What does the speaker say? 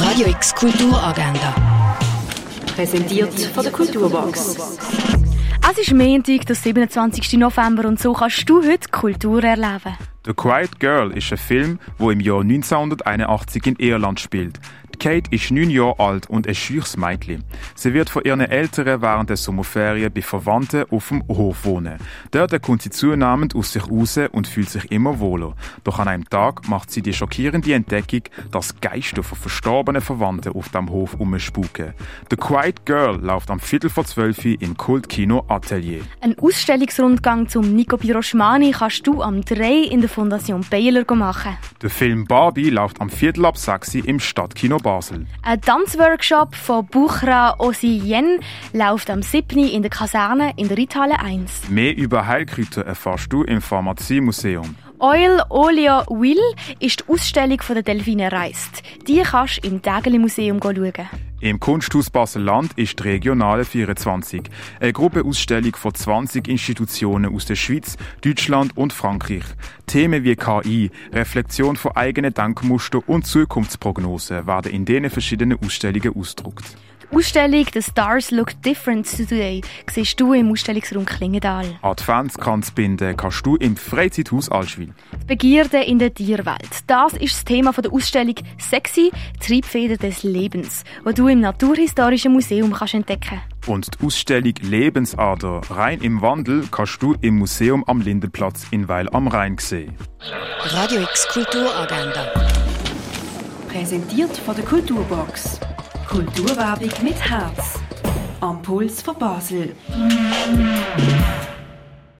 Radio X Kulturagenda. Präsentiert von der Kulturbox. Es ist Montag, der 27. November und so kannst du heute Kultur erleben. The Quiet Girl ist ein Film, wo im Jahr 1981 in Irland spielt. Kate ist neun Jahre alt und ein schüchs Mädchen. Sie wird von ihren Eltern während der Sommerferien bei Verwandten auf dem Hof wohnen. Dort kommt sie zunehmend aus sich raus und fühlt sich immer wohler. Doch an einem Tag macht sie die schockierende Entdeckung, dass Geister von verstorbenen Verwandten auf dem Hof umspuken. The Quiet Girl läuft am Viertel vor zwölf im Kultkino Atelier. Ein Ausstellungsrundgang zum Nico Piroschmani kannst du am 3 in der Fondation Baylor machen. Der Film Barbie läuft am Viertel ab 6 im Stadtkino Basel. Ein Tanzworkshop von Buchra Osien läuft am 7. in der Kaserne in der Ritthalle 1. Mehr über Heilkräuter erfährst du im Pharmaziemuseum. Oil Olio Will ist die Ausstellung von der Delfine reist. Die kannst du im Tägeli Museum schauen. Im Kunsthaus Basel-Land ist die Regionale 24, eine Gruppeausstellung von 20 Institutionen aus der Schweiz, Deutschland und Frankreich. Themen wie KI, Reflexion von eigenen Denkmustern und Zukunftsprognosen werden in diesen verschiedenen Ausstellungen ausgedruckt. Die Ausstellung «The Stars Look Different Today» siehst du im Ausstellungsraum Klingendal. Adventskranzbinden kannst du im Freizeithaus Allschwil. Die Begierde in der Tierwelt. Das ist das Thema der Ausstellung «Sexy Triebfeder des Lebens», wo du im Naturhistorischen Museum kannst entdecken Und die Ausstellung Lebensader rein im Wandel kannst du im Museum am Lindenplatz in Weil am Rhein sehen. Radio X Kulturagenda. Präsentiert von der Kulturbox. Kulturwerbung mit Herz. Am Puls von Basel.